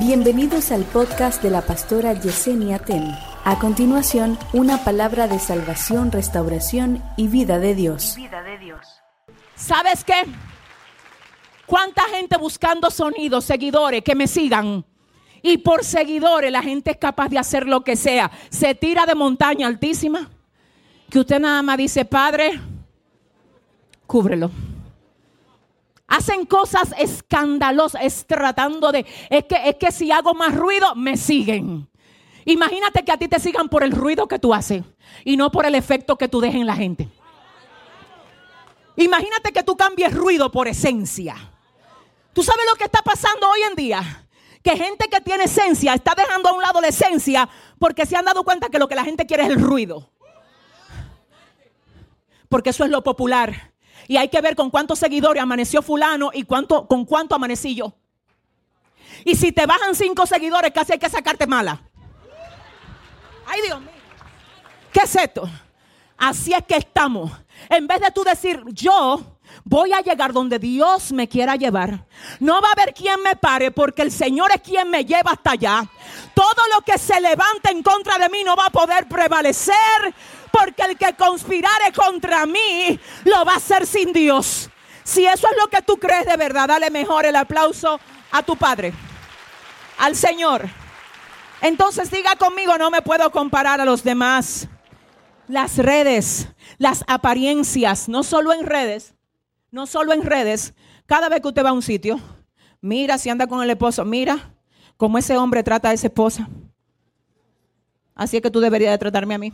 Bienvenidos al podcast de la pastora Yesenia Ten. A continuación, una palabra de salvación, restauración y vida de Dios. vida de Dios. ¿Sabes qué? ¿Cuánta gente buscando sonidos, seguidores que me sigan? Y por seguidores la gente es capaz de hacer lo que sea. Se tira de montaña altísima. Que usted nada más dice, Padre, cúbrelo. Hacen cosas escandalosas, es tratando de, es que, es que si hago más ruido, me siguen. Imagínate que a ti te sigan por el ruido que tú haces y no por el efecto que tú dejes en la gente. Imagínate que tú cambies ruido por esencia. ¿Tú sabes lo que está pasando hoy en día? Que gente que tiene esencia está dejando a un lado la esencia porque se han dado cuenta que lo que la gente quiere es el ruido. Porque eso es lo popular. Y hay que ver con cuántos seguidores amaneció fulano y cuánto, con cuánto amanecí yo. Y si te bajan cinco seguidores, casi hay que sacarte mala. Ay, Dios mío. ¿Qué es esto? Así es que estamos. En vez de tú decir, yo voy a llegar donde Dios me quiera llevar, no va a haber quien me pare porque el Señor es quien me lleva hasta allá. Todo lo que se levante en contra de mí no va a poder prevalecer porque el que conspirare contra mí lo va a hacer sin Dios. Si eso es lo que tú crees de verdad, dale mejor el aplauso a tu Padre, al Señor. Entonces diga conmigo, no me puedo comparar a los demás. Las redes, las apariencias, no solo en redes, no solo en redes, cada vez que usted va a un sitio, mira si anda con el esposo, mira cómo ese hombre trata a esa esposa. Así es que tú deberías de tratarme a mí.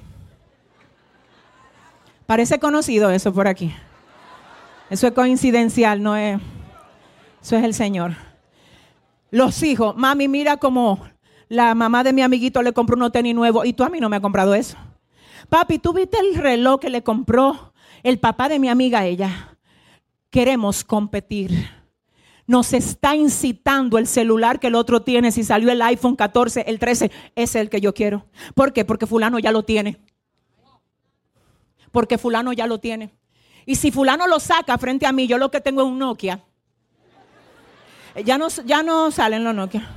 Parece conocido eso por aquí. Eso es coincidencial, no es. Eso es el Señor. Los hijos, mami, mira cómo la mamá de mi amiguito le compró unos tenis nuevos y tú a mí no me has comprado eso. Papi, ¿tú viste el reloj que le compró el papá de mi amiga a ella? Queremos competir. Nos está incitando el celular que el otro tiene. Si salió el iPhone 14, el 13, es el que yo quiero. ¿Por qué? Porque fulano ya lo tiene. Porque fulano ya lo tiene. Y si fulano lo saca frente a mí, yo lo que tengo es un Nokia. Ya no, ya no salen los Nokia.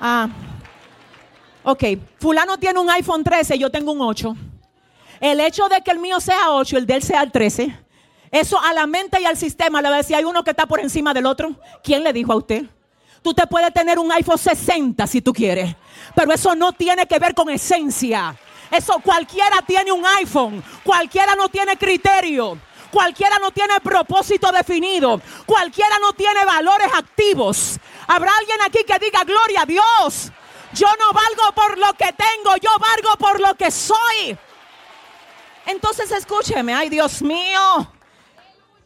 Ah. Ok, fulano tiene un iPhone 13, yo tengo un 8. El hecho de que el mío sea 8, el de él sea el 13, eso a la mente y al sistema le va a decir, hay uno que está por encima del otro. ¿Quién le dijo a usted? Tú te puedes tener un iPhone 60 si tú quieres, pero eso no tiene que ver con esencia. Eso cualquiera tiene un iPhone, cualquiera no tiene criterio, cualquiera no tiene propósito definido, cualquiera no tiene valores activos. Habrá alguien aquí que diga, gloria a Dios. Yo no valgo por lo que tengo, yo valgo por lo que soy. Entonces escúcheme, ay Dios mío.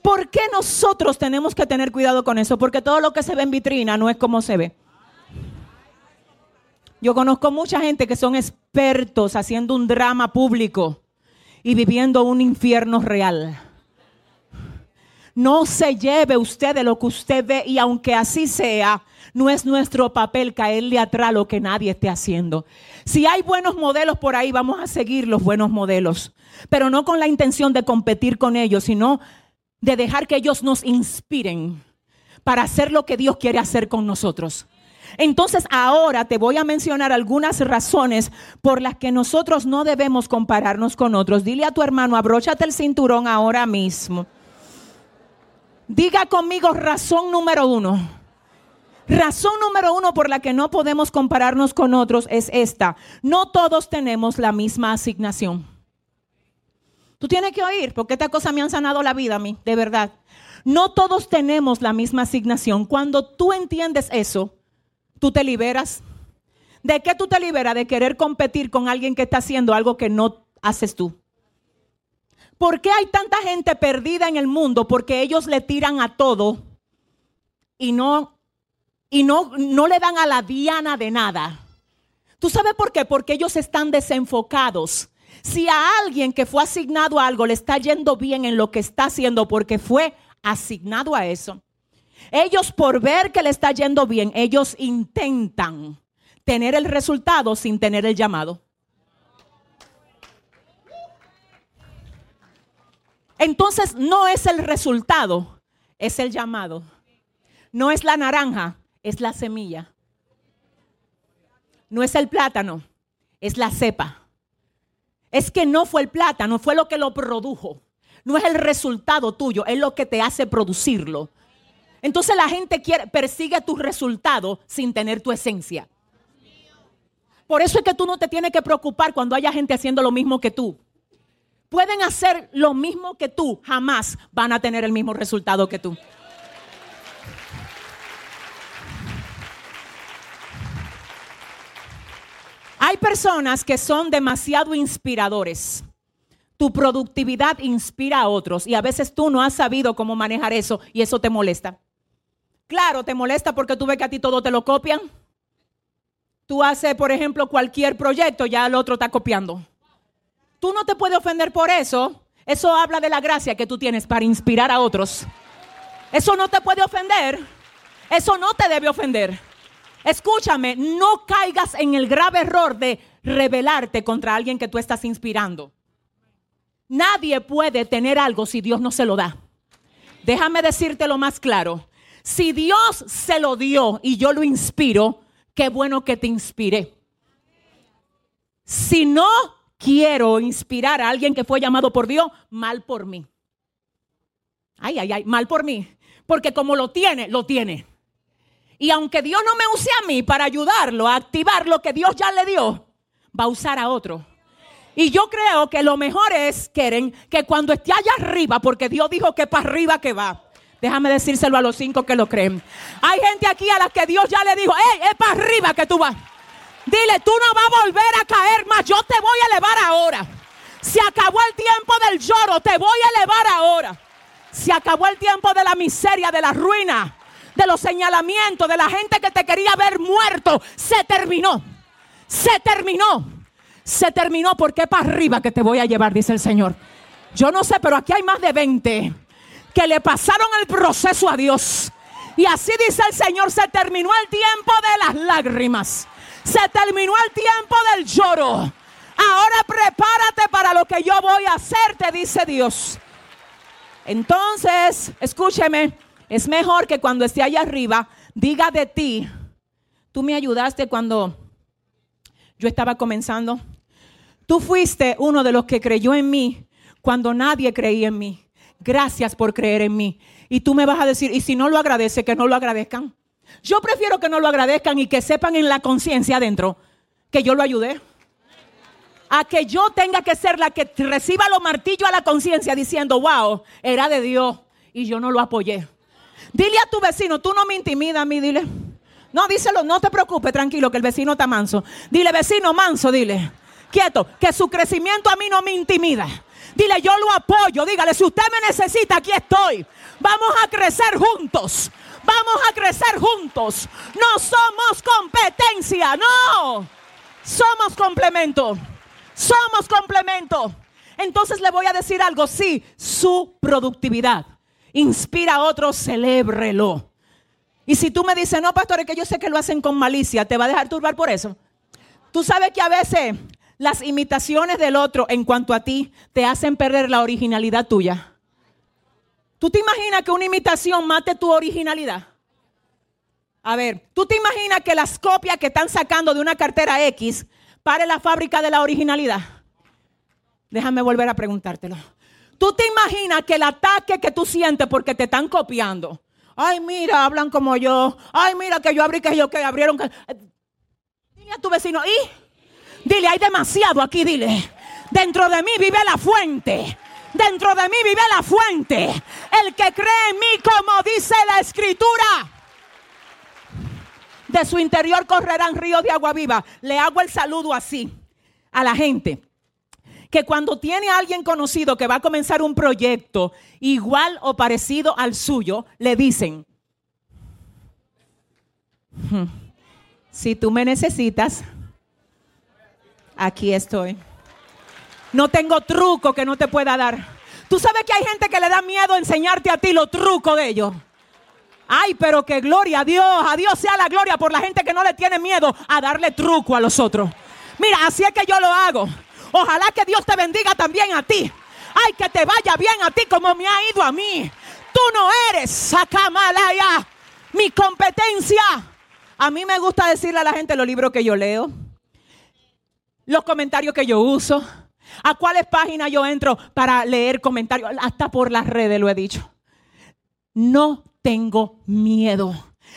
¿Por qué nosotros tenemos que tener cuidado con eso? Porque todo lo que se ve en vitrina no es como se ve. Yo conozco mucha gente que son expertos haciendo un drama público y viviendo un infierno real. No se lleve usted de lo que usted ve y aunque así sea, no es nuestro papel caerle atrás lo que nadie esté haciendo. Si hay buenos modelos por ahí, vamos a seguir los buenos modelos, pero no con la intención de competir con ellos, sino de dejar que ellos nos inspiren para hacer lo que Dios quiere hacer con nosotros. Entonces ahora te voy a mencionar algunas razones por las que nosotros no debemos compararnos con otros. Dile a tu hermano, abróchate el cinturón ahora mismo. Diga conmigo razón número uno. Razón número uno por la que no podemos compararnos con otros es esta. No todos tenemos la misma asignación. Tú tienes que oír, porque esta cosa me han sanado la vida a mí, de verdad. No todos tenemos la misma asignación. Cuando tú entiendes eso, tú te liberas. ¿De qué tú te liberas? De querer competir con alguien que está haciendo algo que no haces tú. ¿Por qué hay tanta gente perdida en el mundo? Porque ellos le tiran a todo y no y no, no le dan a la diana de nada. ¿Tú sabes por qué? Porque ellos están desenfocados. Si a alguien que fue asignado a algo le está yendo bien en lo que está haciendo porque fue asignado a eso, ellos por ver que le está yendo bien, ellos intentan tener el resultado sin tener el llamado. Entonces no es el resultado, es el llamado. No es la naranja, es la semilla. no es el plátano, es la cepa. Es que no fue el plátano, fue lo que lo produjo. No es el resultado tuyo, es lo que te hace producirlo. Entonces la gente quiere, persigue tu resultado sin tener tu esencia. Por eso es que tú no te tienes que preocupar cuando haya gente haciendo lo mismo que tú. Pueden hacer lo mismo que tú, jamás van a tener el mismo resultado que tú. Hay personas que son demasiado inspiradores. Tu productividad inspira a otros y a veces tú no has sabido cómo manejar eso y eso te molesta. Claro, te molesta porque tú ves que a ti todo te lo copian. Tú haces, por ejemplo, cualquier proyecto, ya el otro está copiando. Tú no te puedes ofender por eso. Eso habla de la gracia que tú tienes para inspirar a otros. Eso no te puede ofender. Eso no te debe ofender. Escúchame, no caigas en el grave error de rebelarte contra alguien que tú estás inspirando. Nadie puede tener algo si Dios no se lo da. Déjame decirte lo más claro. Si Dios se lo dio y yo lo inspiro, qué bueno que te inspiré. Si no quiero inspirar a alguien que fue llamado por Dios, mal por mí. Ay, ay, ay, mal por mí. Porque como lo tiene, lo tiene. Y aunque Dios no me use a mí para ayudarlo a activar lo que Dios ya le dio, va a usar a otro. Y yo creo que lo mejor es, Keren, que cuando esté allá arriba, porque Dios dijo que para arriba que va. Déjame decírselo a los cinco que lo creen. Hay gente aquí a la que Dios ya le dijo, hey, es para arriba que tú vas. Dile, tú no vas a volver a caer más, yo te voy a elevar ahora. Se acabó el tiempo del lloro, te voy a elevar ahora. Se acabó el tiempo de la miseria, de la ruina de los señalamientos de la gente que te quería ver muerto, se terminó. Se terminó. Se terminó porque para arriba que te voy a llevar, dice el Señor. Yo no sé, pero aquí hay más de 20 que le pasaron el proceso a Dios. Y así dice el Señor, se terminó el tiempo de las lágrimas. Se terminó el tiempo del lloro. Ahora prepárate para lo que yo voy a hacer, te dice Dios. Entonces, escúcheme, es mejor que cuando esté allá arriba diga de ti, tú me ayudaste cuando yo estaba comenzando. Tú fuiste uno de los que creyó en mí cuando nadie creía en mí. Gracias por creer en mí. Y tú me vas a decir, y si no lo agradece, que no lo agradezcan. Yo prefiero que no lo agradezcan y que sepan en la conciencia adentro que yo lo ayudé. A que yo tenga que ser la que reciba los martillos a la conciencia diciendo, wow, era de Dios y yo no lo apoyé. Dile a tu vecino, tú no me intimidas a mí, dile. No, díselo, no te preocupes, tranquilo, que el vecino está manso. Dile, vecino manso, dile. Quieto, que su crecimiento a mí no me intimida. Dile, yo lo apoyo. Dígale, si usted me necesita, aquí estoy. Vamos a crecer juntos. Vamos a crecer juntos. No somos competencia, no. Somos complemento. Somos complemento. Entonces le voy a decir algo, sí, su productividad inspira a otros, celébrelo. Y si tú me dices, no, pastor, es que yo sé que lo hacen con malicia, ¿te va a dejar turbar por eso? Tú sabes que a veces las imitaciones del otro en cuanto a ti te hacen perder la originalidad tuya. ¿Tú te imaginas que una imitación mate tu originalidad? A ver, ¿tú te imaginas que las copias que están sacando de una cartera X pare la fábrica de la originalidad? Déjame volver a preguntártelo. Tú te imaginas que el ataque que tú sientes porque te están copiando. Ay, mira, hablan como yo. Ay, mira que yo abrí que yo que abrieron. Dile a tu vecino, y dile, hay demasiado aquí, dile. Dentro de mí vive la fuente. Dentro de mí vive la fuente. El que cree en mí, como dice la escritura. De su interior correrán ríos de agua viva. Le hago el saludo así a la gente que cuando tiene a alguien conocido que va a comenzar un proyecto igual o parecido al suyo, le dicen, hmm, si tú me necesitas, aquí estoy. No tengo truco que no te pueda dar. Tú sabes que hay gente que le da miedo enseñarte a ti los trucos de ellos. Ay, pero que gloria a Dios, a Dios sea la gloria por la gente que no le tiene miedo a darle truco a los otros. Mira, así es que yo lo hago. Ojalá que Dios te bendiga también a ti. Ay, que te vaya bien a ti como me ha ido a mí. Tú no eres Sacamalaya, mi competencia. A mí me gusta decirle a la gente los libros que yo leo, los comentarios que yo uso, a cuáles páginas yo entro para leer comentarios, hasta por las redes lo he dicho. No tengo miedo.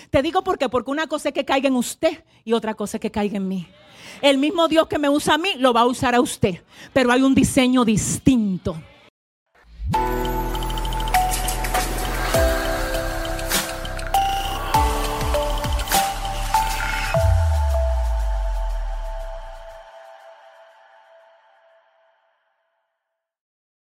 Te digo por qué, porque una cosa es que caiga en usted y otra cosa es que caiga en mí. El mismo Dios que me usa a mí lo va a usar a usted, pero hay un diseño distinto.